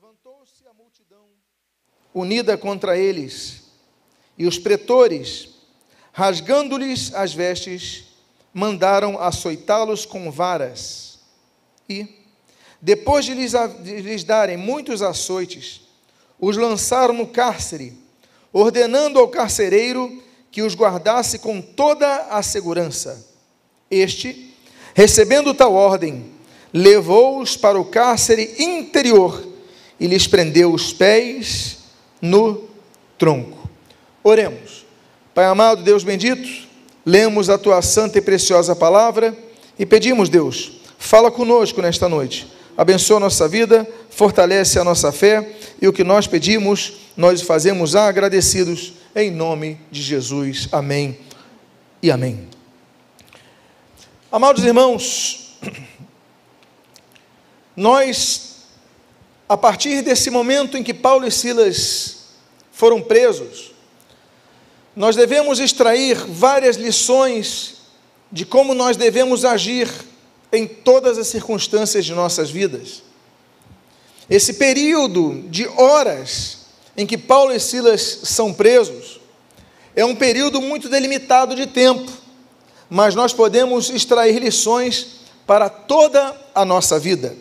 Levantou-se a multidão unida contra eles, e os pretores, rasgando-lhes as vestes, mandaram açoitá-los com varas. E, depois de lhes, de lhes darem muitos açoites, os lançaram no cárcere, ordenando ao carcereiro que os guardasse com toda a segurança. Este, recebendo tal ordem, levou-os para o cárcere interior e lhes prendeu os pés no tronco. Oremos. Pai amado, Deus bendito, lemos a tua santa e preciosa palavra e pedimos, Deus, fala conosco nesta noite. Abençoa a nossa vida, fortalece a nossa fé e o que nós pedimos, nós fazemos agradecidos em nome de Jesus. Amém e amém. Amados irmãos, nós, a partir desse momento em que Paulo e Silas foram presos, nós devemos extrair várias lições de como nós devemos agir em todas as circunstâncias de nossas vidas. Esse período de horas em que Paulo e Silas são presos é um período muito delimitado de tempo, mas nós podemos extrair lições para toda a nossa vida.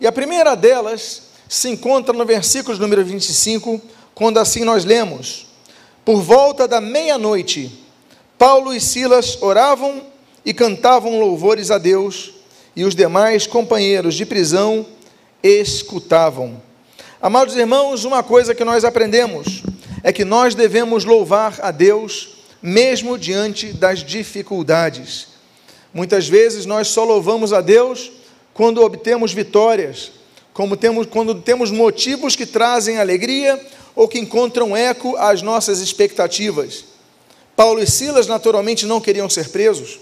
E a primeira delas se encontra no versículo número 25, quando assim nós lemos: Por volta da meia-noite, Paulo e Silas oravam e cantavam louvores a Deus, e os demais companheiros de prisão escutavam. Amados irmãos, uma coisa que nós aprendemos é que nós devemos louvar a Deus mesmo diante das dificuldades. Muitas vezes nós só louvamos a Deus quando obtemos vitórias, como temos, quando temos motivos que trazem alegria ou que encontram eco às nossas expectativas. Paulo e Silas naturalmente não queriam ser presos.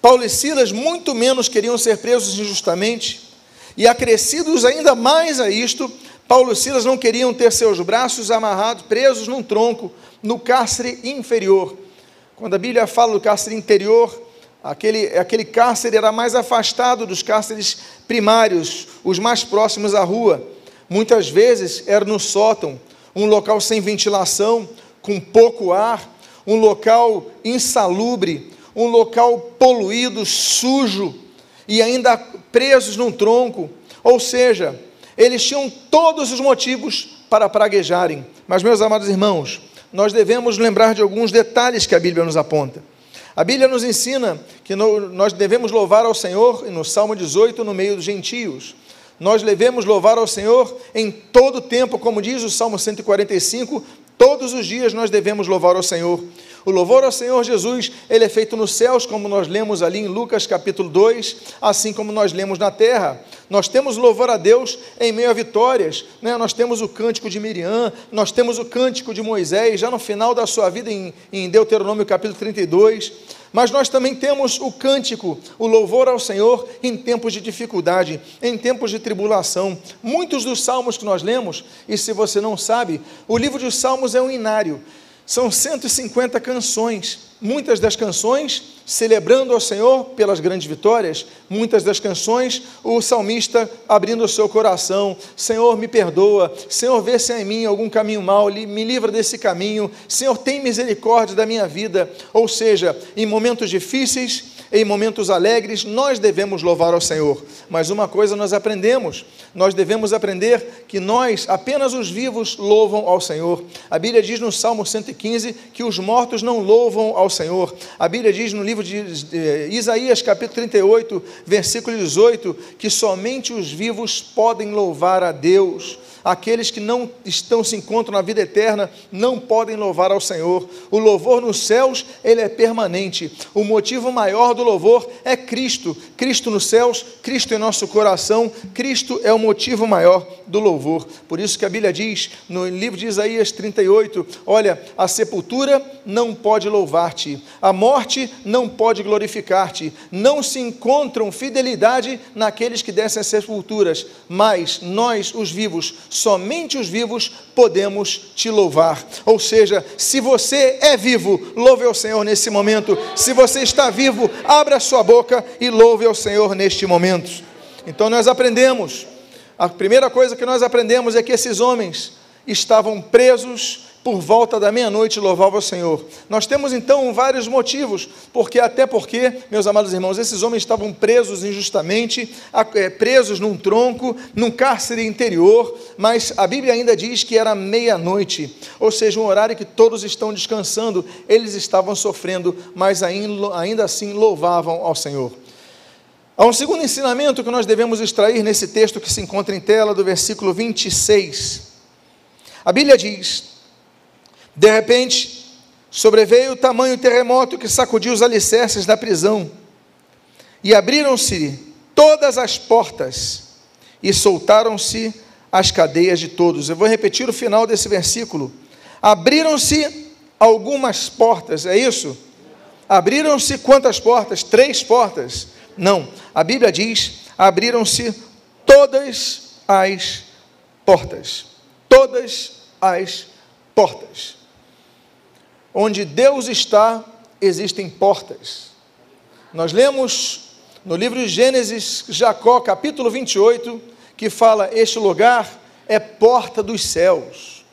Paulo e Silas muito menos queriam ser presos injustamente. E acrescidos ainda mais a isto, Paulo e Silas não queriam ter seus braços amarrados, presos num tronco, no cárcere inferior. Quando a Bíblia fala do cárcere interior, Aquele, aquele cárcere era mais afastado dos cárceres primários, os mais próximos à rua. Muitas vezes era no sótão, um local sem ventilação, com pouco ar, um local insalubre, um local poluído, sujo e ainda presos num tronco. Ou seja, eles tinham todos os motivos para praguejarem. Mas, meus amados irmãos, nós devemos lembrar de alguns detalhes que a Bíblia nos aponta. A Bíblia nos ensina que nós devemos louvar ao Senhor, no Salmo 18, no meio dos gentios. Nós devemos louvar ao Senhor em todo tempo, como diz o Salmo 145, todos os dias nós devemos louvar ao Senhor. O louvor ao Senhor Jesus, ele é feito nos céus, como nós lemos ali em Lucas capítulo 2, assim como nós lemos na terra. Nós temos louvor a Deus em meio a vitórias, né? nós temos o cântico de Miriam, nós temos o cântico de Moisés, já no final da sua vida em, em Deuteronômio capítulo 32. Mas nós também temos o cântico, o louvor ao Senhor em tempos de dificuldade, em tempos de tribulação. Muitos dos salmos que nós lemos, e se você não sabe, o livro de Salmos é um inário. São 150 canções, muitas das canções celebrando ao Senhor pelas grandes vitórias, muitas das canções o salmista abrindo o seu coração, Senhor me perdoa, Senhor vê se há em mim algum caminho mau, me livra desse caminho, Senhor tem misericórdia da minha vida, ou seja, em momentos difíceis, em momentos alegres, nós devemos louvar ao Senhor. Mas uma coisa nós aprendemos: nós devemos aprender que nós, apenas os vivos, louvam ao Senhor. A Bíblia diz no Salmo 115 que os mortos não louvam ao Senhor. A Bíblia diz no livro de Isaías, capítulo 38, versículo 18, que somente os vivos podem louvar a Deus. Aqueles que não estão se encontram na vida eterna não podem louvar ao Senhor. O louvor nos céus, ele é permanente. O motivo maior do louvor é Cristo. Cristo nos céus, Cristo em nosso coração, Cristo é o motivo maior do louvor. Por isso que a Bíblia diz no livro de Isaías 38, olha, a sepultura não pode louvar-te, a morte não pode glorificar-te. Não se encontram fidelidade naqueles que descem às sepulturas, mas nós, os vivos, somente os vivos podemos te louvar. Ou seja, se você é vivo, louve ao Senhor nesse momento. Se você está vivo, abra sua boca e louve ao Senhor neste momento. Então nós aprendemos A primeira coisa que nós aprendemos é que esses homens estavam presos por volta da meia-noite louvava o Senhor. Nós temos então vários motivos, porque até porque, meus amados irmãos, esses homens estavam presos injustamente, eh, presos num tronco, num cárcere interior, mas a Bíblia ainda diz que era meia-noite, ou seja, um horário que todos estão descansando, eles estavam sofrendo, mas ainda assim louvavam ao Senhor. Há um segundo ensinamento que nós devemos extrair nesse texto que se encontra em tela, do versículo 26. A Bíblia diz: De repente, sobreveio o tamanho terremoto que sacudiu os alicerces da prisão, e abriram-se todas as portas, e soltaram-se as cadeias de todos. Eu vou repetir o final desse versículo. Abriram-se algumas portas, é isso? Abriram-se quantas portas? Três portas não, a Bíblia diz: abriram-se todas as portas. Todas as portas. Onde Deus está, existem portas. Nós lemos no livro de Gênesis, Jacó, capítulo 28, que fala: Este lugar é porta dos céus.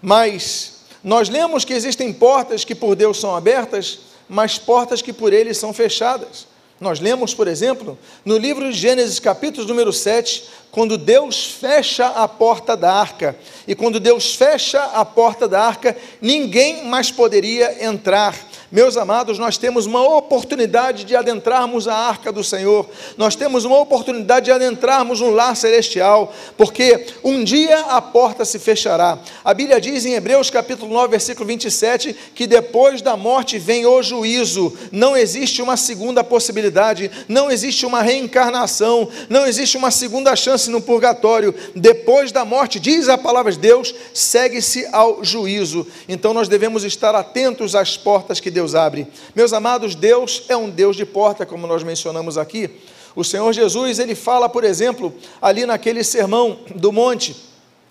Mas nós lemos que existem portas que por Deus são abertas, mas portas que por Ele são fechadas. Nós lemos, por exemplo, no livro de Gênesis, capítulo número 7, quando Deus fecha a porta da arca. E quando Deus fecha a porta da arca, ninguém mais poderia entrar. Meus amados, nós temos uma oportunidade de adentrarmos a arca do Senhor, nós temos uma oportunidade de adentrarmos um lar celestial, porque um dia a porta se fechará. A Bíblia diz em Hebreus capítulo 9, versículo 27, que depois da morte vem o juízo, não existe uma segunda possibilidade, não existe uma reencarnação, não existe uma segunda chance no purgatório. Depois da morte, diz a palavra de Deus, segue-se ao juízo. Então nós devemos estar atentos às portas que Deus abre. Meus amados, Deus é um Deus de porta, como nós mencionamos aqui. O Senhor Jesus, ele fala, por exemplo, ali naquele sermão do monte,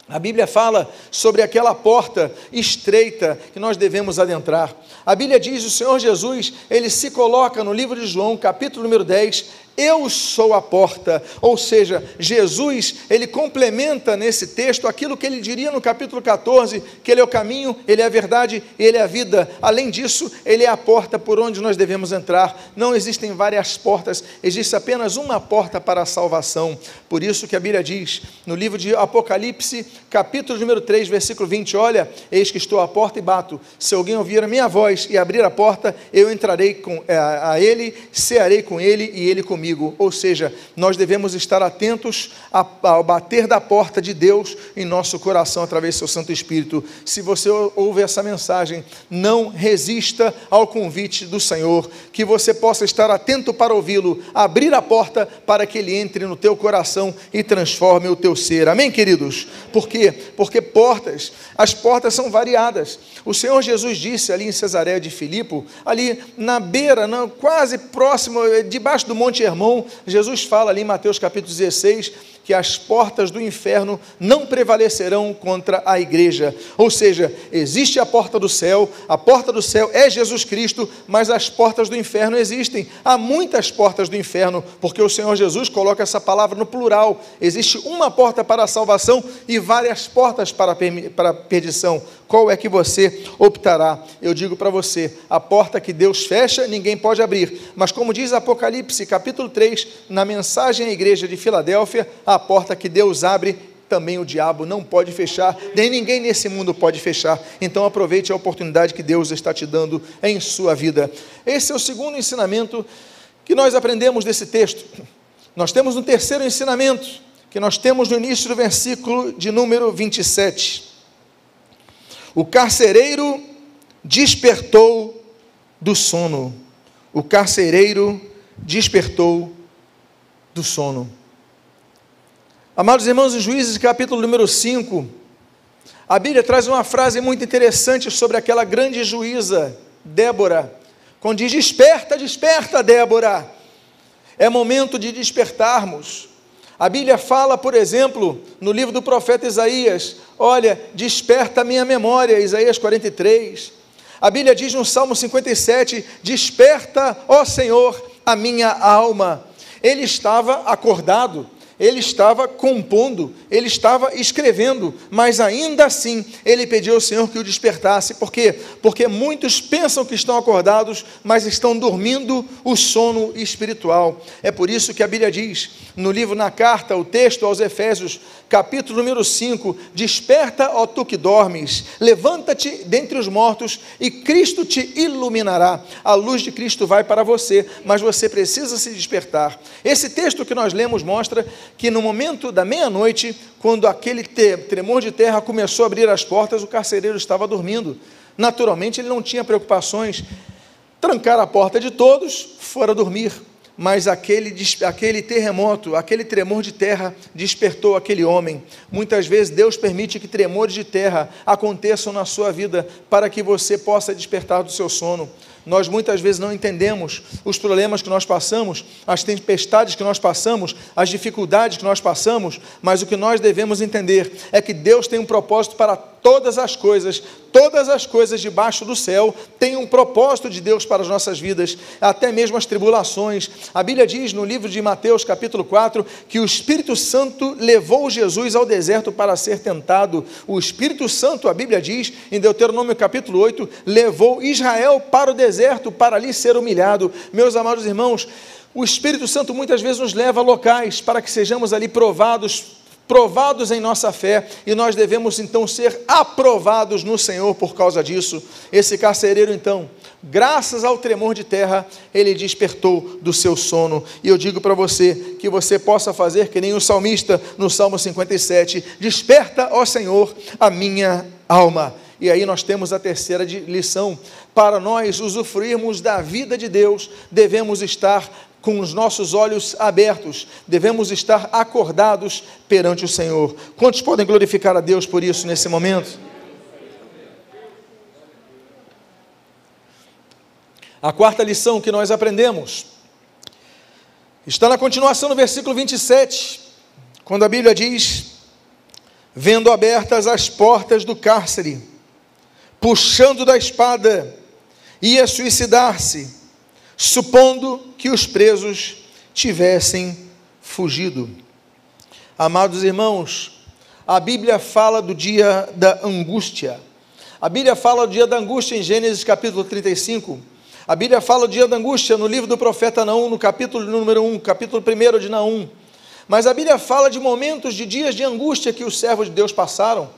a Bíblia fala sobre aquela porta estreita que nós devemos adentrar. A Bíblia diz: o Senhor Jesus, ele se coloca no livro de João, capítulo número 10, eu sou a porta, ou seja, Jesus, ele complementa nesse texto aquilo que ele diria no capítulo 14, que ele é o caminho, ele é a verdade, ele é a vida. Além disso, ele é a porta por onde nós devemos entrar. Não existem várias portas, existe apenas uma porta para a salvação. Por isso que a Bíblia diz, no livro de Apocalipse, capítulo número 3, versículo 20, olha, eis que estou à porta e bato. Se alguém ouvir a minha voz e abrir a porta, eu entrarei com, a, eh, a ele, cearei com ele e ele comigo comigo. Ou seja, nós devemos estar atentos ao bater da porta de Deus em nosso coração através do seu Santo Espírito. Se você ouve essa mensagem, não resista ao convite do Senhor, que você possa estar atento para ouvi-lo, abrir a porta para que ele entre no teu coração e transforme o teu ser. Amém, queridos? Por quê? Porque portas, as portas são variadas. O Senhor Jesus disse ali em Cesareia de Filipe, ali na beira, quase próximo, debaixo do Monte Hermão, sermão, Jesus fala ali em Mateus capítulo 16 que as portas do inferno não prevalecerão contra a igreja. Ou seja, existe a porta do céu, a porta do céu é Jesus Cristo, mas as portas do inferno existem. Há muitas portas do inferno, porque o Senhor Jesus coloca essa palavra no plural. Existe uma porta para a salvação e várias portas para a perdição. Qual é que você optará? Eu digo para você: a porta que Deus fecha, ninguém pode abrir. Mas, como diz Apocalipse, capítulo 3, na mensagem à igreja de Filadélfia, a a porta que Deus abre, também o diabo não pode fechar, nem ninguém nesse mundo pode fechar. Então aproveite a oportunidade que Deus está te dando em sua vida. Esse é o segundo ensinamento que nós aprendemos desse texto. Nós temos um terceiro ensinamento, que nós temos no início do versículo de número 27. O carcereiro despertou do sono. O carcereiro despertou do sono. Amados irmãos, em Juízes, capítulo número 5, a Bíblia traz uma frase muito interessante sobre aquela grande juíza, Débora, quando diz: Desperta, desperta, Débora. É momento de despertarmos. A Bíblia fala, por exemplo, no livro do profeta Isaías: Olha, desperta a minha memória, Isaías 43. A Bíblia diz no Salmo 57: Desperta, ó Senhor, a minha alma. Ele estava acordado, ele estava compondo, ele estava escrevendo, mas ainda assim ele pediu ao Senhor que o despertasse. Por quê? Porque muitos pensam que estão acordados, mas estão dormindo o sono espiritual. É por isso que a Bíblia diz, no livro, na carta, o texto aos Efésios, capítulo número 5: Desperta, ó tu que dormes, levanta-te dentre os mortos e Cristo te iluminará. A luz de Cristo vai para você, mas você precisa se despertar. Esse texto que nós lemos mostra que no momento da meia-noite, quando aquele tremor de terra começou a abrir as portas, o carcereiro estava dormindo. Naturalmente, ele não tinha preocupações. Trancar a porta de todos, fora dormir. Mas aquele, aquele terremoto, aquele tremor de terra despertou aquele homem. Muitas vezes Deus permite que tremores de terra aconteçam na sua vida para que você possa despertar do seu sono. Nós muitas vezes não entendemos os problemas que nós passamos, as tempestades que nós passamos, as dificuldades que nós passamos, mas o que nós devemos entender é que Deus tem um propósito para todas as coisas, todas as coisas debaixo do céu têm um propósito de Deus para as nossas vidas, até mesmo as tribulações. A Bíblia diz no livro de Mateus, capítulo 4, que o Espírito Santo levou Jesus ao deserto para ser tentado. O Espírito Santo, a Bíblia diz, em Deuteronômio capítulo 8, levou Israel para o deserto para ali ser humilhado. Meus amados irmãos, o Espírito Santo muitas vezes nos leva a locais para que sejamos ali provados provados em nossa fé, e nós devemos então ser aprovados no Senhor por causa disso. Esse carcereiro, então, graças ao tremor de terra, ele despertou do seu sono. E eu digo para você que você possa fazer que nem o salmista no Salmo 57: Desperta, ó Senhor, a minha alma. E aí nós temos a terceira lição. Para nós usufruirmos da vida de Deus, devemos estar com os nossos olhos abertos, devemos estar acordados perante o Senhor. Quantos podem glorificar a Deus por isso nesse momento? A quarta lição que nós aprendemos está na continuação do versículo 27, quando a Bíblia diz: Vendo abertas as portas do cárcere, puxando da espada, ia suicidar-se supondo que os presos tivessem fugido. Amados irmãos, a Bíblia fala do dia da angústia. A Bíblia fala do dia da angústia em Gênesis capítulo 35. A Bíblia fala do dia da angústia no livro do profeta Naum, no capítulo número 1, capítulo 1 de Naum. Mas a Bíblia fala de momentos, de dias de angústia que os servos de Deus passaram.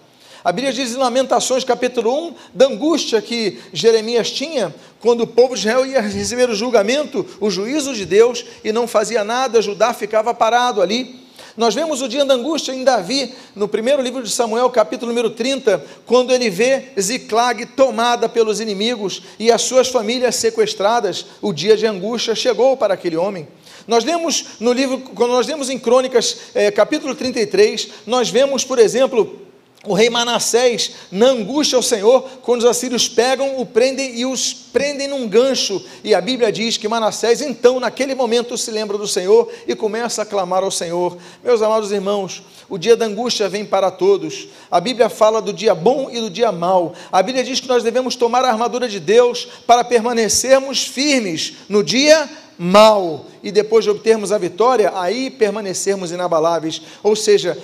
A Bíblia diz em Lamentações, capítulo 1, da angústia que Jeremias tinha quando o povo de Israel ia receber o julgamento, o juízo de Deus, e não fazia nada, Judá ficava parado ali. Nós vemos o dia da angústia em Davi, no primeiro livro de Samuel, capítulo número 30, quando ele vê Ziclag tomada pelos inimigos e as suas famílias sequestradas. O dia de angústia chegou para aquele homem. Nós lemos no livro, quando nós lemos em Crônicas, é, capítulo 33, nós vemos, por exemplo, o rei Manassés, na angústia ao Senhor, quando os assírios pegam, o prendem e os prendem num gancho. E a Bíblia diz que Manassés, então, naquele momento, se lembra do Senhor e começa a clamar ao Senhor. Meus amados irmãos, o dia da angústia vem para todos. A Bíblia fala do dia bom e do dia mau. A Bíblia diz que nós devemos tomar a armadura de Deus para permanecermos firmes no dia mau. E depois de obtermos a vitória, aí permanecermos inabaláveis. Ou seja,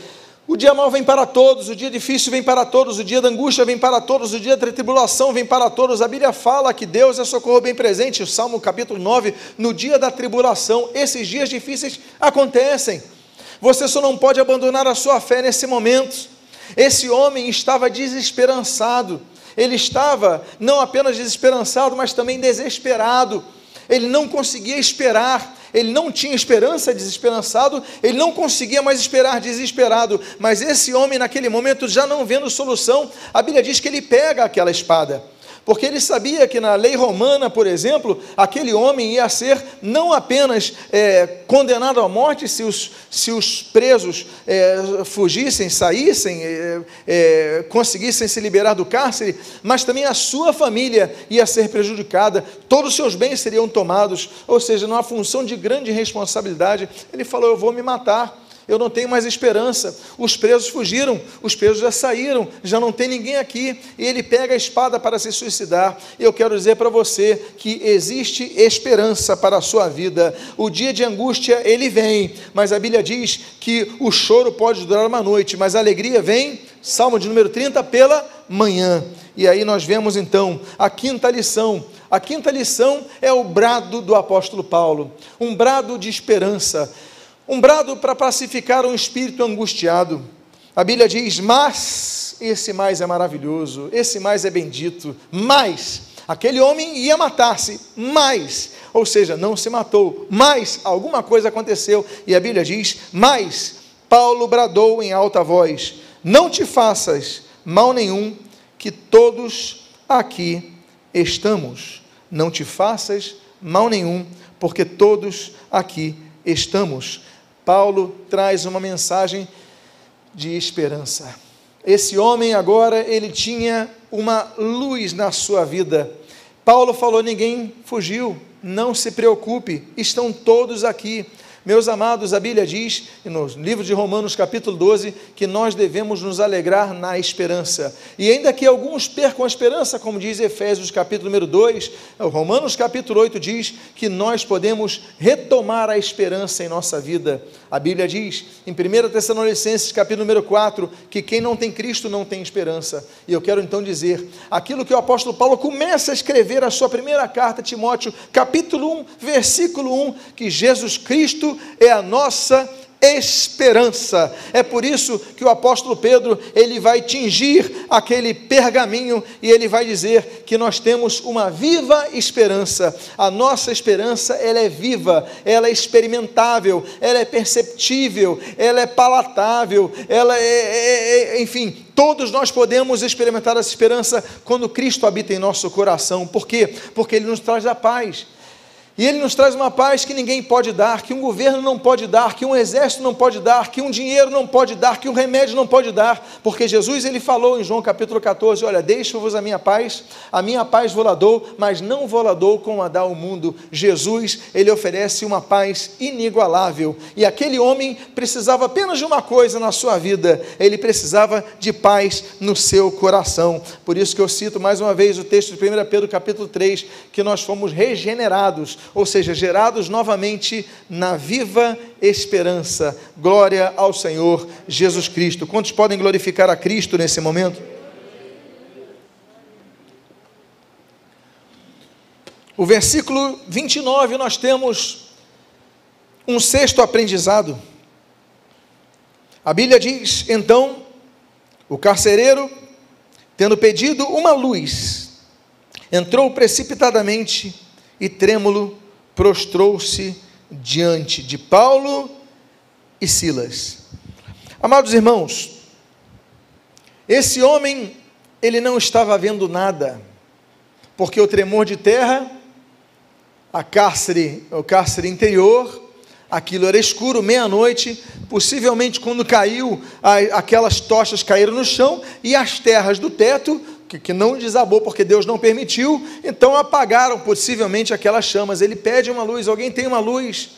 o dia mau vem para todos, o dia difícil vem para todos, o dia da angústia vem para todos, o dia da tribulação vem para todos. A Bíblia fala que Deus é socorro bem presente, o Salmo capítulo 9, no dia da tribulação, esses dias difíceis acontecem. Você só não pode abandonar a sua fé nesse momento. Esse homem estava desesperançado, ele estava não apenas desesperançado, mas também desesperado. Ele não conseguia esperar, ele não tinha esperança, desesperançado, ele não conseguia mais esperar, desesperado. Mas esse homem, naquele momento, já não vendo solução, a Bíblia diz que ele pega aquela espada porque ele sabia que na lei romana, por exemplo, aquele homem ia ser não apenas é, condenado à morte se os, se os presos é, fugissem, saíssem, é, é, conseguissem se liberar do cárcere, mas também a sua família ia ser prejudicada, todos os seus bens seriam tomados, ou seja, numa função de grande responsabilidade. Ele falou: Eu vou me matar. Eu não tenho mais esperança. Os presos fugiram, os presos já saíram, já não tem ninguém aqui. E ele pega a espada para se suicidar. Eu quero dizer para você que existe esperança para a sua vida. O dia de angústia, ele vem, mas a Bíblia diz que o choro pode durar uma noite, mas a alegria vem, Salmo de número 30, pela manhã. E aí nós vemos então a quinta lição. A quinta lição é o brado do apóstolo Paulo, um brado de esperança. Um brado para pacificar um espírito angustiado. A Bíblia diz: Mas esse mais é maravilhoso, esse mais é bendito, mas aquele homem ia matar-se, mas, ou seja, não se matou, mas alguma coisa aconteceu, e a Bíblia diz: Mas Paulo bradou em alta voz: Não te faças mal nenhum, que todos aqui estamos. Não te faças mal nenhum, porque todos aqui estamos. Paulo traz uma mensagem de esperança. Esse homem agora, ele tinha uma luz na sua vida. Paulo falou: ninguém fugiu, não se preocupe, estão todos aqui. Meus amados, a Bíblia diz, no livro de Romanos, capítulo 12, que nós devemos nos alegrar na esperança. E ainda que alguns percam a esperança, como diz Efésios, capítulo número 2, Romanos, capítulo 8, diz que nós podemos retomar a esperança em nossa vida. A Bíblia diz, em 1 Tessalonicenses, capítulo número 4, que quem não tem Cristo não tem esperança. E eu quero então dizer, aquilo que o apóstolo Paulo começa a escrever a sua primeira carta, Timóteo, capítulo 1, versículo 1, que Jesus Cristo é a nossa esperança. É por isso que o apóstolo Pedro, ele vai tingir aquele pergaminho e ele vai dizer que nós temos uma viva esperança. A nossa esperança, ela é viva, ela é experimentável, ela é perceptível, ela é palatável, ela é, é, é enfim, todos nós podemos experimentar essa esperança quando Cristo habita em nosso coração. Por quê? Porque ele nos traz a paz. E ele nos traz uma paz que ninguém pode dar, que um governo não pode dar, que um exército não pode dar, que um dinheiro não pode dar, que um remédio não pode dar, porque Jesus ele falou em João capítulo 14: Olha, deixo-vos a minha paz, a minha paz vou lá dou, mas não vou lá dou como a dá o mundo. Jesus, ele oferece uma paz inigualável, e aquele homem precisava apenas de uma coisa na sua vida, ele precisava de paz no seu coração. Por isso que eu cito mais uma vez o texto de 1 Pedro capítulo 3, que nós fomos regenerados ou seja, gerados novamente na viva esperança. Glória ao Senhor Jesus Cristo. Quantos podem glorificar a Cristo nesse momento? O versículo 29 nós temos um sexto aprendizado. A Bíblia diz: então, o carcereiro, tendo pedido uma luz, entrou precipitadamente e trêmulo prostrou-se diante de Paulo e Silas. Amados irmãos, esse homem, ele não estava vendo nada, porque o tremor de terra, a cárcere, o cárcere interior, aquilo era escuro, meia-noite, possivelmente quando caiu, aquelas tochas caíram no chão e as terras do teto que, que não desabou porque Deus não permitiu, então apagaram possivelmente aquelas chamas. Ele pede uma luz, alguém tem uma luz.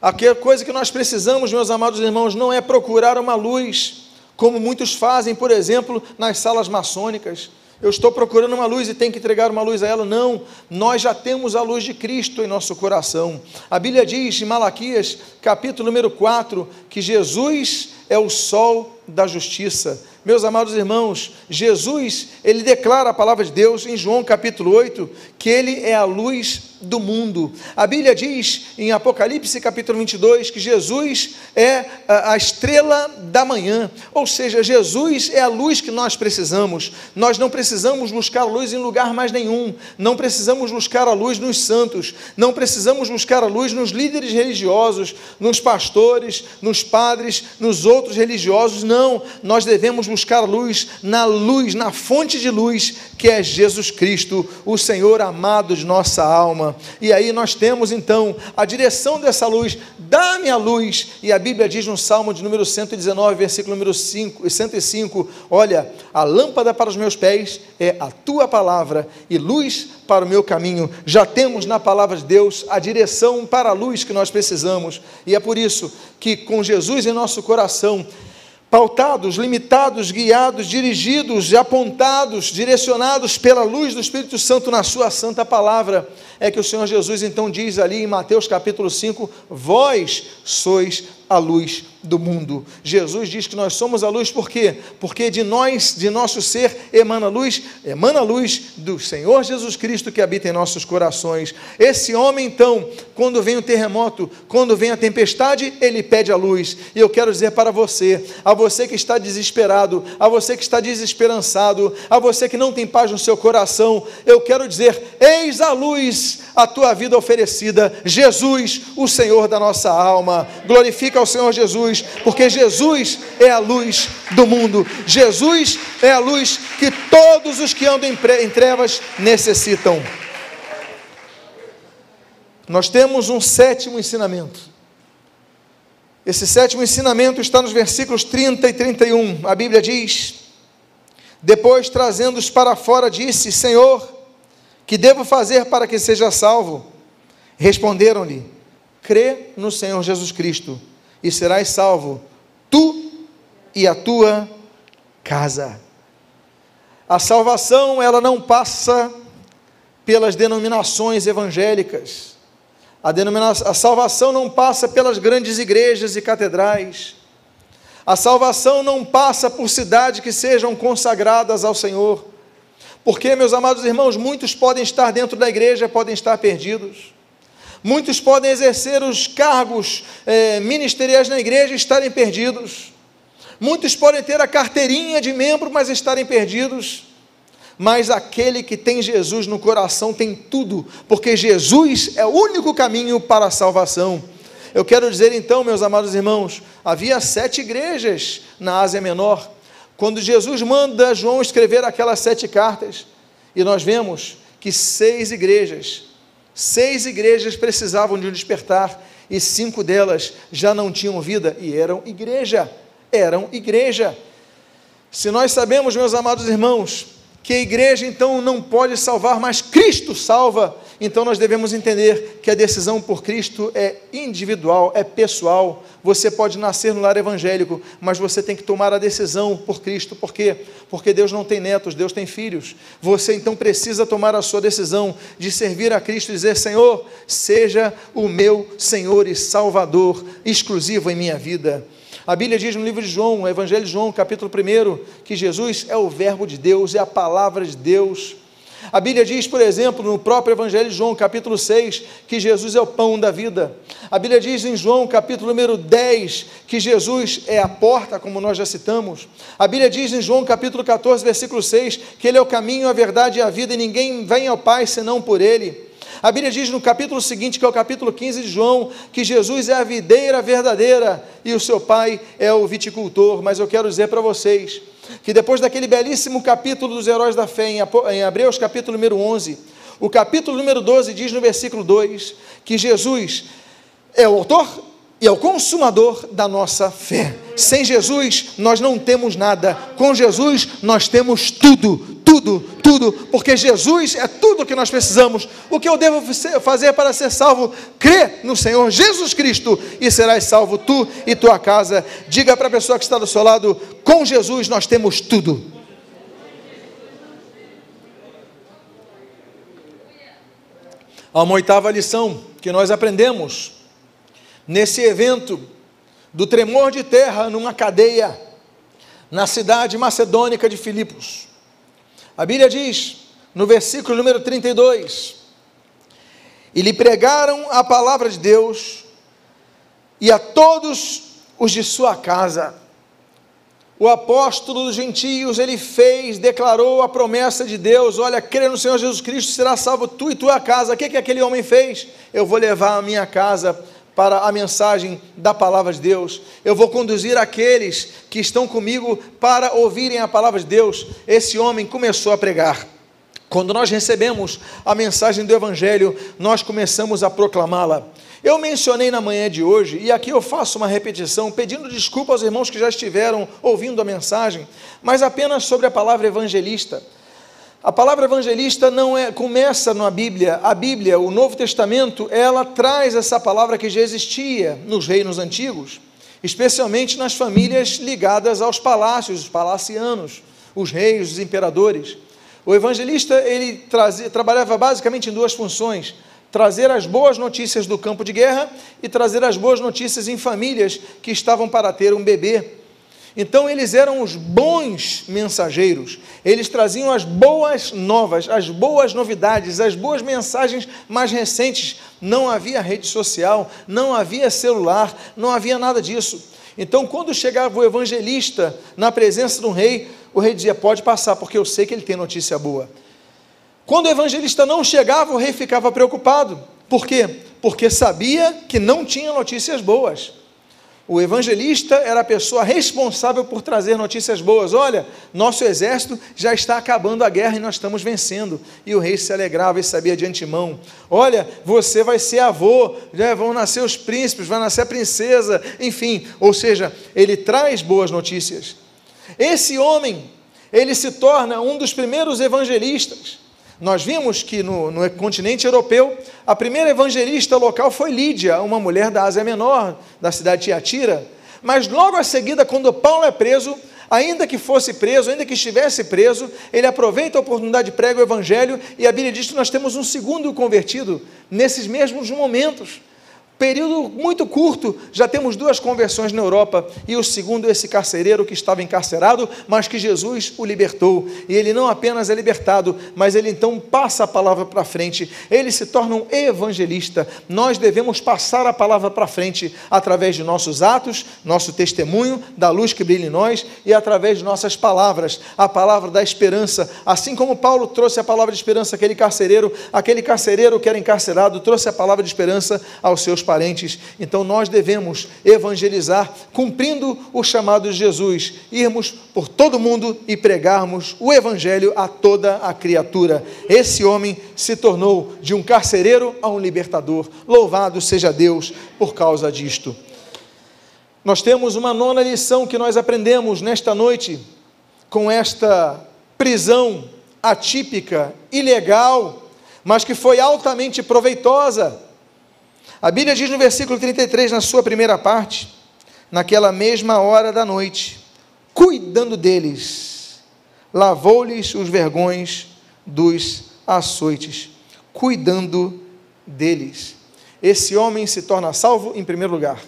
A coisa que nós precisamos, meus amados irmãos, não é procurar uma luz, como muitos fazem, por exemplo, nas salas maçônicas. Eu estou procurando uma luz e tenho que entregar uma luz a ela. Não, nós já temos a luz de Cristo em nosso coração. A Bíblia diz em Malaquias, capítulo número 4, que Jesus é o sol da justiça. Meus amados irmãos, Jesus, ele declara a palavra de Deus em João capítulo 8, que ele é a luz do mundo. A Bíblia diz em Apocalipse capítulo 22 que Jesus é a, estrela da manhã, ou seja, Jesus é a luz que nós precisamos. Nós não precisamos buscar a luz em lugar mais nenhum, não precisamos buscar a luz nos santos, não precisamos buscar a luz nos líderes religiosos, nos pastores, nos padres, nos outros religiosos, não Não, nós devemos buscar luz na luz, na fonte de luz, que é Jesus Cristo, o Senhor amado de nossa alma. E aí nós temos então a direção dessa luz, dá-me a luz. E a Bíblia diz no Salmo de número 119, versículo número 5, 105: Olha, a lâmpada para os meus pés é a tua palavra e luz para o meu caminho. Já temos na palavra de Deus a direção para a luz que nós precisamos. E é por isso que com Jesus em nosso coração, pautados, limitados, guiados, dirigidos, apontados, direcionados pela luz do Espírito Santo na Sua santa palavra, é que o Senhor Jesus então diz ali em Mateus capítulo 5: Vós sois a luz do mundo. Jesus diz que nós somos a luz por quê? Porque de nós, de nosso ser, emana luz, emana luz do Senhor Jesus Cristo que habita em nossos corações. Esse homem, então, quando vem o terremoto, quando vem a tempestade, ele pede a luz. E eu quero dizer para você, a você que está desesperado, a você que está desesperançado, a você que não tem paz no seu coração, eu quero dizer: eis a luz, a tua vida oferecida, Jesus, o Senhor da nossa alma. Glorifica ao Senhor Jesus, porque Jesus é a luz do mundo. Jesus é a luz que todos os que andam em trevas necessitam. Nós temos um sétimo ensinamento. Esse sétimo ensinamento está nos versículos 30 e 31. A Bíblia diz: Depois, trazendo-os para fora, disse: Senhor, que devo fazer para que seja salvo? Responderam-lhe: Crê no Senhor Jesus Cristo e serás salvo, tu e a tua casa. A salvação, ela não passa pelas denominações evangélicas. A, a salvação não passa pelas grandes igrejas e catedrais. A salvação não passa por cidades que sejam consagradas ao Senhor. Porque, meus amados irmãos, muitos podem estar dentro da igreja, podem estar perdidos. Muitos podem exercer os cargos é, ministeriais na igreja e estarem perdidos. Muitos podem ter a carteirinha de membro, mas estarem perdidos. Mas aquele que tem Jesus no coração tem tudo, porque Jesus é o único caminho para a salvação. Eu quero dizer então, meus amados irmãos, havia sete igrejas na Ásia Menor. Quando Jesus manda João escrever aquelas sete cartas, e nós vemos que seis igrejas Seis igrejas precisavam de um despertar e cinco delas já não tinham vida e eram igreja. Eram igreja. Se nós sabemos, meus amados irmãos, que a igreja então não pode salvar, mas Cristo salva, então nós devemos entender que a decisão por Cristo é individual, é pessoal. Você pode nascer no lar evangélico, mas você tem que tomar a decisão por Cristo. Por quê? Porque Deus não tem netos, Deus tem filhos. Você então precisa tomar a sua decisão de servir a Cristo e dizer: Senhor, seja o meu Senhor e Salvador exclusivo em minha vida. A Bíblia diz no livro de João, Evangelho de João, capítulo 1, que Jesus é o Verbo de Deus, é a palavra de Deus. A Bíblia diz, por exemplo, no próprio Evangelho de João, capítulo 6, que Jesus é o pão da vida. A Bíblia diz em João, capítulo número 10, que Jesus é a porta, como nós já citamos. A Bíblia diz em João, capítulo 14, versículo 6, que Ele é o caminho, a verdade e a vida, e ninguém vem ao Pai senão por Ele. A Bíblia diz no capítulo seguinte, que é o capítulo 15 de João, que Jesus é a videira verdadeira e o seu pai é o viticultor. Mas eu quero dizer para vocês que depois daquele belíssimo capítulo dos heróis da fé, em Hebreus, capítulo número 11, o capítulo número 12 diz no versículo 2 que Jesus é o autor e é o consumador da nossa fé. Sem Jesus nós não temos nada, com Jesus nós temos tudo, tudo, tudo, porque Jesus é tudo que nós precisamos. O que eu devo fazer para ser salvo? Crê no Senhor Jesus Cristo e serás salvo tu e tua casa. Diga para a pessoa que está do seu lado: com Jesus nós temos tudo. Há uma oitava lição que nós aprendemos nesse evento do tremor de terra numa cadeia na cidade macedônica de Filipos. A Bíblia diz, no versículo número 32, e lhe pregaram a palavra de Deus e a todos os de sua casa. O apóstolo dos gentios, ele fez, declarou a promessa de Deus: olha, crê no Senhor Jesus Cristo, será salvo tu e tua casa. O que, que aquele homem fez? Eu vou levar a minha casa para a mensagem da palavra de Deus. Eu vou conduzir aqueles que estão comigo para ouvirem a palavra de Deus. Esse homem começou a pregar. Quando nós recebemos a mensagem do Evangelho, nós começamos a proclamá-la. Eu mencionei na manhã de hoje, e aqui eu faço uma repetição, pedindo desculpa aos irmãos que já estiveram ouvindo a mensagem, mas apenas sobre a palavra evangelista. A palavra evangelista não é começa na Bíblia. A Bíblia, o Novo Testamento, ela traz essa palavra que já existia nos reinos antigos, especialmente nas famílias ligadas aos palácios, os palacianos, os reis, os imperadores. O evangelista ele trazia, trabalhava basicamente em duas funções: trazer as boas notícias do campo de guerra e trazer as boas notícias em famílias que estavam para ter um bebê. Então eles eram os bons mensageiros, eles traziam as boas novas, as boas novidades, as boas mensagens mais recentes. Não havia rede social, não havia celular, não havia nada disso. Então, quando chegava o evangelista na presença do rei, o rei dizia: Pode passar, porque eu sei que ele tem notícia boa. Quando o evangelista não chegava, o rei ficava preocupado. Por quê? Porque sabia que não tinha notícias boas. O evangelista era a pessoa responsável por trazer notícias boas. Olha, nosso exército já está acabando a guerra e nós estamos vencendo. E o rei se alegrava e sabia de antemão: Olha, você vai ser avô, já vão nascer os príncipes, vai nascer a princesa, enfim. Ou seja, ele traz boas notícias. Esse homem, ele se torna um dos primeiros evangelistas. Nós vimos que no, no, continente europeu, a primeira evangelista local foi Lídia, uma mulher da Ásia Menor, da cidade de Tiatira. Mas logo a seguida, quando Paulo é preso, ainda que fosse preso, ainda que estivesse preso, ele aproveita a oportunidade de prega o evangelho e a Bíblia diz que nós temos um segundo convertido nesses mesmos momentos período muito curto, já temos duas conversões na Europa, e o segundo, esse carcereiro que estava encarcerado, mas que Jesus o libertou. E ele não apenas é libertado, mas ele então passa a palavra para frente, ele se torna um evangelista. Nós devemos passar a palavra para frente através de nossos atos, nosso testemunho, da luz que brilha em nós e através de nossas palavras, a palavra da esperança. Assim como Paulo trouxe a palavra de esperança àquele carcereiro, aquele carcereiro que era encarcerado trouxe a palavra de esperança aos seus Então nós devemos evangelizar, cumprindo o chamado de Jesus, irmos por todo mundo e pregarmos o evangelho a toda a criatura. Esse homem se tornou de um carcereiro a um libertador. Louvado seja Deus por causa disto. Nós temos uma nona lição que nós aprendemos nesta noite com esta prisão atípica, ilegal, mas que foi altamente proveitosa. A Bíblia diz no versículo 33, na sua primeira parte, naquela mesma hora da noite, cuidando deles, lavou-lhes os vergões dos açoites, cuidando deles. Esse homem se torna salvo em primeiro lugar.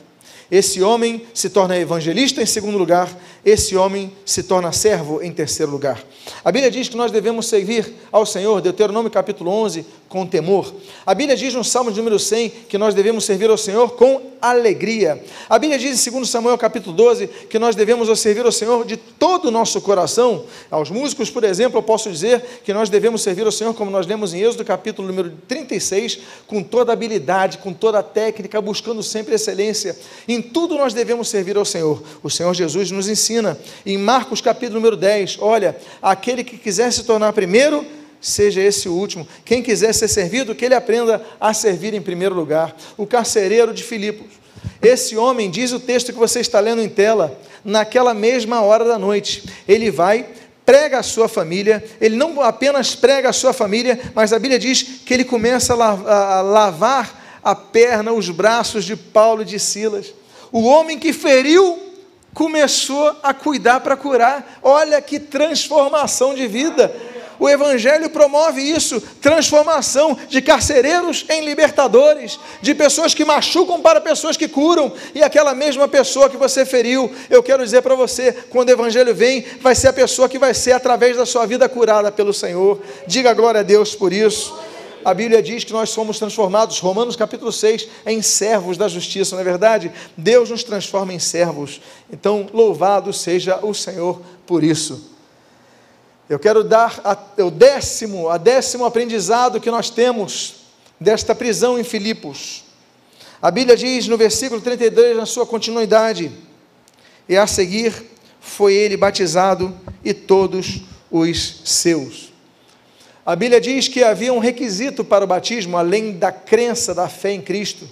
Esse homem se torna evangelista em segundo lugar, esse homem se torna servo em terceiro lugar. A Bíblia diz que nós devemos servir ao Senhor, Deuteronômio capítulo 11, com temor. A Bíblia diz no Salmo de número 100 que nós devemos servir ao Senhor com alegria. A Bíblia diz em 2 Samuel capítulo 12 que nós devemos servir ao Senhor de todo o nosso coração. Aos músicos, por exemplo, eu posso dizer que nós devemos servir ao Senhor como nós lemos em Êxodo capítulo número 36, com toda habilidade, com toda técnica, buscando sempre excelência. Em tudo nós devemos servir ao Senhor. O Senhor Jesus nos ensina em Marcos capítulo número 10, olha, aquele que quiser se tornar primeiro, seja esse o último. Quem quiser ser servido, que ele aprenda a servir em primeiro lugar. O carcereiro de Filipos. Esse homem, diz o texto que você está lendo em tela, naquela mesma hora da noite, ele vai, prega a sua família, ele não apenas prega a sua família, mas a Bíblia diz que ele começa a lavar a perna, os braços de Paulo e de Silas. O homem que feriu começou a cuidar para curar. Olha que transformação de vida. O Evangelho promove isso, transformação de carcereiros em libertadores, de pessoas que machucam para pessoas que curam, e aquela mesma pessoa que você feriu, eu quero dizer para você, quando o Evangelho vem, vai ser a pessoa que vai ser, através da sua vida, curada pelo Senhor. Diga glória a Deus por isso. A Bíblia diz que nós somos transformados, Romanos capítulo 6, em servos da justiça, não é verdade? Deus nos transforma em servos. Então, louvado seja o Senhor por isso. Eu quero dar a, o décimo, a décimo aprendizado que nós temos desta prisão em Filipos. A Bíblia diz no versículo 32, na sua continuidade, e a seguir foi ele batizado e todos os seus. A Bíblia diz que havia um requisito para o batismo, além da crença, da fé em Cristo.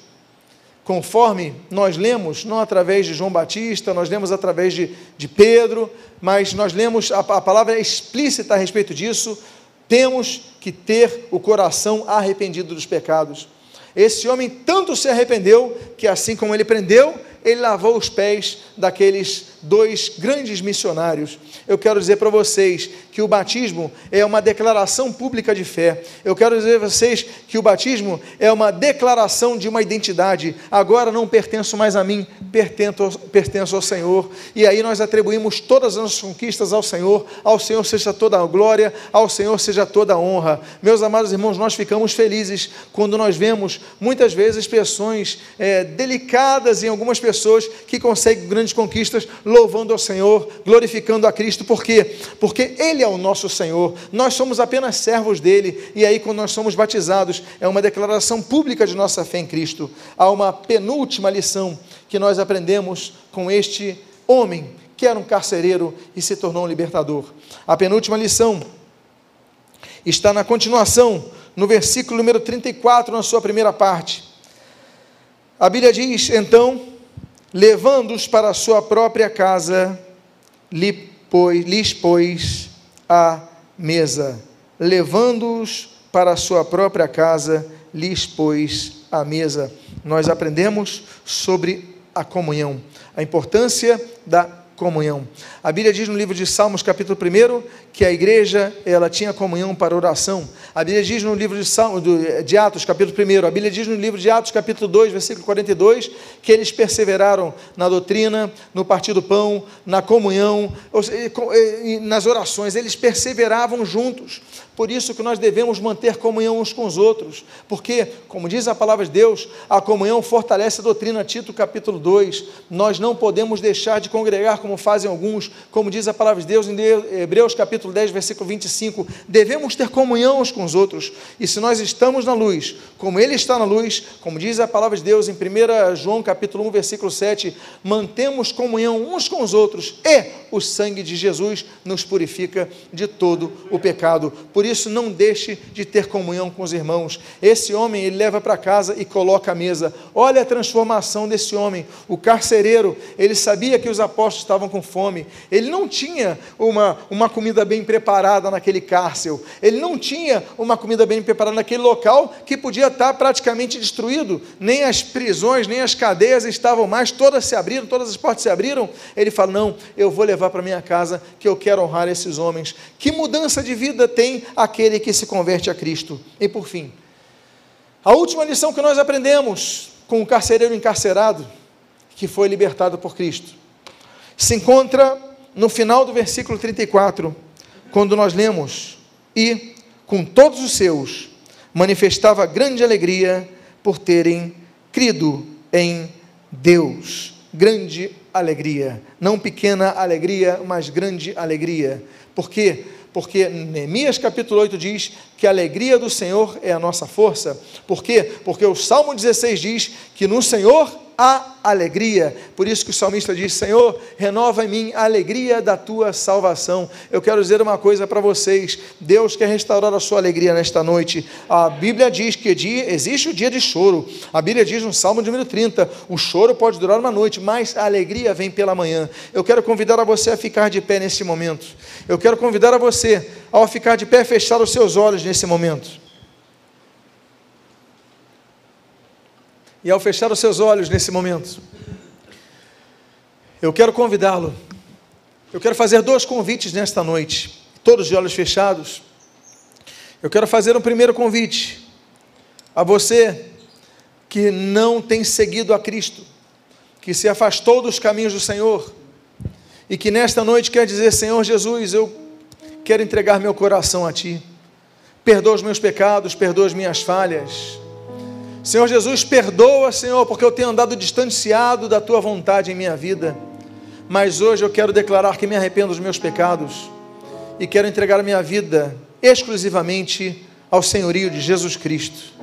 Conforme nós lemos, não através de João Batista, nós lemos através de, de Pedro, mas nós lemos, a, a palavra é explícita a respeito disso, temos que ter o coração arrependido dos pecados. Esse homem tanto se arrependeu que, assim como ele prendeu, ele lavou os pés daqueles dois grandes missionários. Eu quero dizer para vocês que o batismo é uma declaração pública de fé. Eu quero dizer a vocês que o batismo é uma declaração de uma identidade. Agora não pertenço mais a mim, pertenço, pertenço ao Senhor. E aí nós atribuímos todas as nossas conquistas ao Senhor. Ao Senhor seja toda a glória, ao Senhor seja toda a honra. Meus amados irmãos, nós ficamos felizes quando nós vemos muitas vezes expressões é, delicadas em algumas pessoas que conseguem grandes conquistas louvando ao Senhor, glorificando a Cristo. Por quê? Porque Ele é o nosso Senhor, nós somos apenas servos dele, e aí, quando nós somos batizados, é uma declaração pública de nossa fé em Cristo. Há uma penúltima lição que nós aprendemos com este homem, que era um carcereiro e se tornou um libertador. A penúltima lição está na continuação, no versículo número 34, na sua primeira parte. A Bíblia diz: então, levando-os para a sua própria casa, lhes pôs à mesa, levando-os para a sua própria casa, lhes pôs à mesa. Nós aprendemos sobre a comunhão, a importância da comunhão. A Bíblia diz no livro de Salmos, capítulo 1, que a igreja ela tinha comunhão para oração. A Bíblia diz no livro de, Salmos, de Atos, capítulo 1, a Bíblia diz no livro de Atos, capítulo 2, versículo 42, que eles perseveraram na doutrina, no partir do pão, na comunhão, nas orações, eles perseveravam juntos. Por isso que nós devemos manter comunhão uns com os outros, porque, como diz a palavra de Deus, a comunhão fortalece a doutrina, Tito capítulo 2. Nós não podemos deixar de congregar como fazem alguns, como diz a palavra de Deus em Hebreus capítulo 10, versículo 25. Devemos ter comunhão uns com os outros, e se nós estamos na luz, como Ele está na luz, como diz a palavra de Deus em 1 João capítulo 1, versículo 7, mantemos comunhão uns com os outros, e o sangue de Jesus nos purifica de todo o pecado. Por isso, não deixe de ter comunhão com os irmãos. Esse homem, ele leva para casa e coloca a mesa. Olha a transformação desse homem. O carcereiro, ele sabia que os apóstolos estavam com fome. Ele não tinha uma, uma comida bem preparada naquele cárcel. Ele não tinha uma comida bem preparada naquele local que podia estar praticamente destruído. Nem as prisões, nem as cadeias estavam mais, todas se abriram, todas as portas se abriram. Ele fala: Não, eu vou levar para minha casa que eu quero honrar esses homens. Que mudança de vida tem aquele que se converte a Cristo. E por fim, a última lição que nós aprendemos com o carcereiro encarcerado, que foi libertado por Cristo, se encontra no final do versículo 34, quando nós lemos: E com todos os seus manifestava grande alegria por terem crido em Deus. Grande alegria, não pequena alegria, mas grande alegria. Por quê? porque Neemias capítulo 8 diz que a alegria do Senhor é a nossa força. Por quê? Porque o Salmo 16 diz que no Senhor há alegria. Por isso que o salmista diz: Senhor, renova em mim a alegria da tua salvação. Eu quero dizer uma coisa para vocês: Deus quer restaurar a sua alegria nesta noite. A Bíblia diz que dia, existe o dia de choro. A Bíblia diz no Salmo número 30: o choro pode durar uma noite, mas a alegria vem pela manhã. Eu quero convidar a você a ficar de pé nesse momento. Eu quero convidar a você, ao ficar de pé, fechar os seus olhos nesse momento. E ao fechar os seus olhos nesse momento, eu quero convidá-lo, eu quero fazer dois convites nesta noite, todos de olhos fechados. Eu quero fazer um primeiro convite a você que não tem seguido a Cristo, que se afastou dos caminhos do Senhor e que nesta noite quer dizer: Senhor Jesus, eu quero entregar meu coração a Ti. Perdoa os meus pecados, perdoa as minhas falhas. Senhor Jesus, perdoa, Senhor, porque eu tenho andado distanciado da tua vontade em minha vida. Mas hoje eu quero declarar que me arrependo dos meus pecados e quero entregar a minha vida exclusivamente ao senhorio de Jesus Cristo.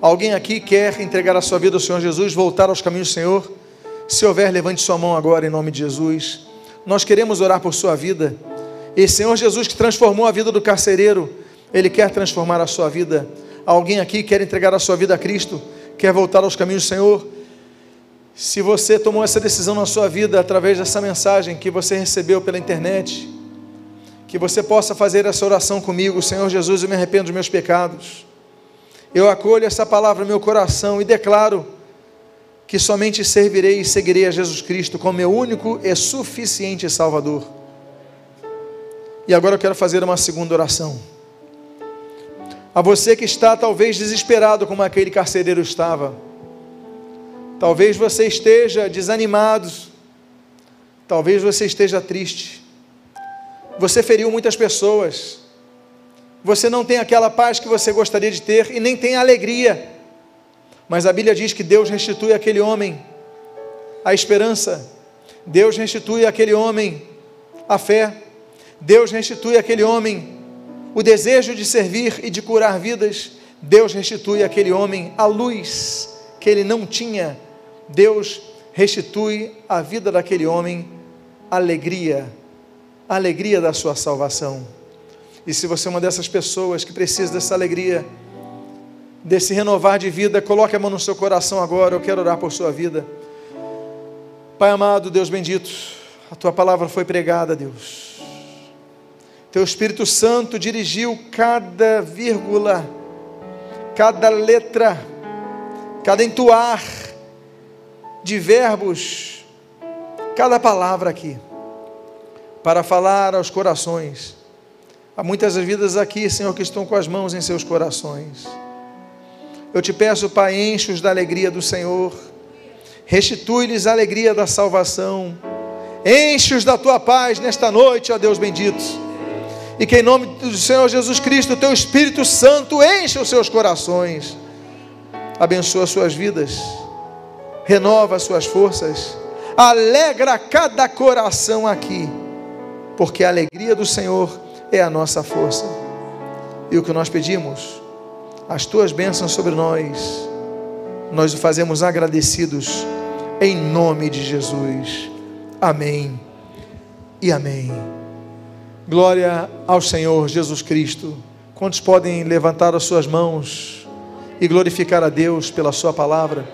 Alguém aqui quer entregar a sua vida ao Senhor Jesus, voltar aos caminhos do Senhor? Se houver, levante sua mão agora em nome de Jesus. Nós queremos orar por sua vida. E Senhor Jesus que transformou a vida do carcereiro, Ele quer transformar a sua vida. Alguém aqui quer entregar a sua vida a Cristo, quer voltar aos caminhos do Senhor? Se você tomou essa decisão na sua vida através dessa mensagem que você recebeu pela internet, que você possa fazer essa oração comigo, Senhor Jesus, eu me arrependo dos meus pecados. Eu acolho essa palavra no meu coração e declaro que somente servirei e seguirei a Jesus Cristo como meu único e suficiente Salvador. E agora eu quero fazer uma segunda oração. A você que está talvez desesperado como aquele carcereiro estava, talvez você esteja desanimado, talvez você esteja triste, você feriu muitas pessoas, você não tem aquela paz que você gostaria de ter e nem tem alegria, mas a Bíblia diz que Deus restitui aquele homem a esperança, Deus restitui aquele homem a fé, Deus restitui aquele homem o desejo de servir e de curar vidas, Deus restitui aquele homem a luz que ele não tinha, Deus restitui a vida daquele homem alegria a alegria da sua salvação. E se você é uma dessas pessoas que precisa dessa alegria, desse renovar de vida, coloque a mão no seu coração agora, eu quero orar por sua vida. Pai amado, Deus bendito, a tua palavra foi pregada, Deus. Teu Espírito Santo dirigiu cada vírgula, cada letra, cada entoar de verbos, cada palavra aqui para falar aos corações. Há muitas vidas aqui, Senhor, que estão com as mãos em seus corações. Eu te peço, Pai, enche-os da alegria do Senhor, restitui-lhes a alegria da salvação, enche-os da tua paz nesta noite, ó Deus bendito. E que em nome do Senhor Jesus Cristo, o teu Espírito Santo enche os seus corações, abençoa suas vidas, renova suas forças, alegra cada coração aqui porque a alegria do Senhor é a nossa força. E o que nós pedimos, as tuas bênçãos sobre nós, nós o fazemos agradecidos em nome de Jesus. Amém e amém. Glória ao Senhor Jesus Cristo. Quantos podem levantar as suas mãos e glorificar a Deus pela Sua palavra?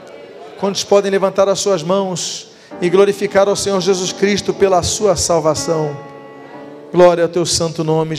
Quantos podem levantar as suas mãos e glorificar ao Senhor Jesus Cristo pela Sua salvação? Glória ao teu santo nome.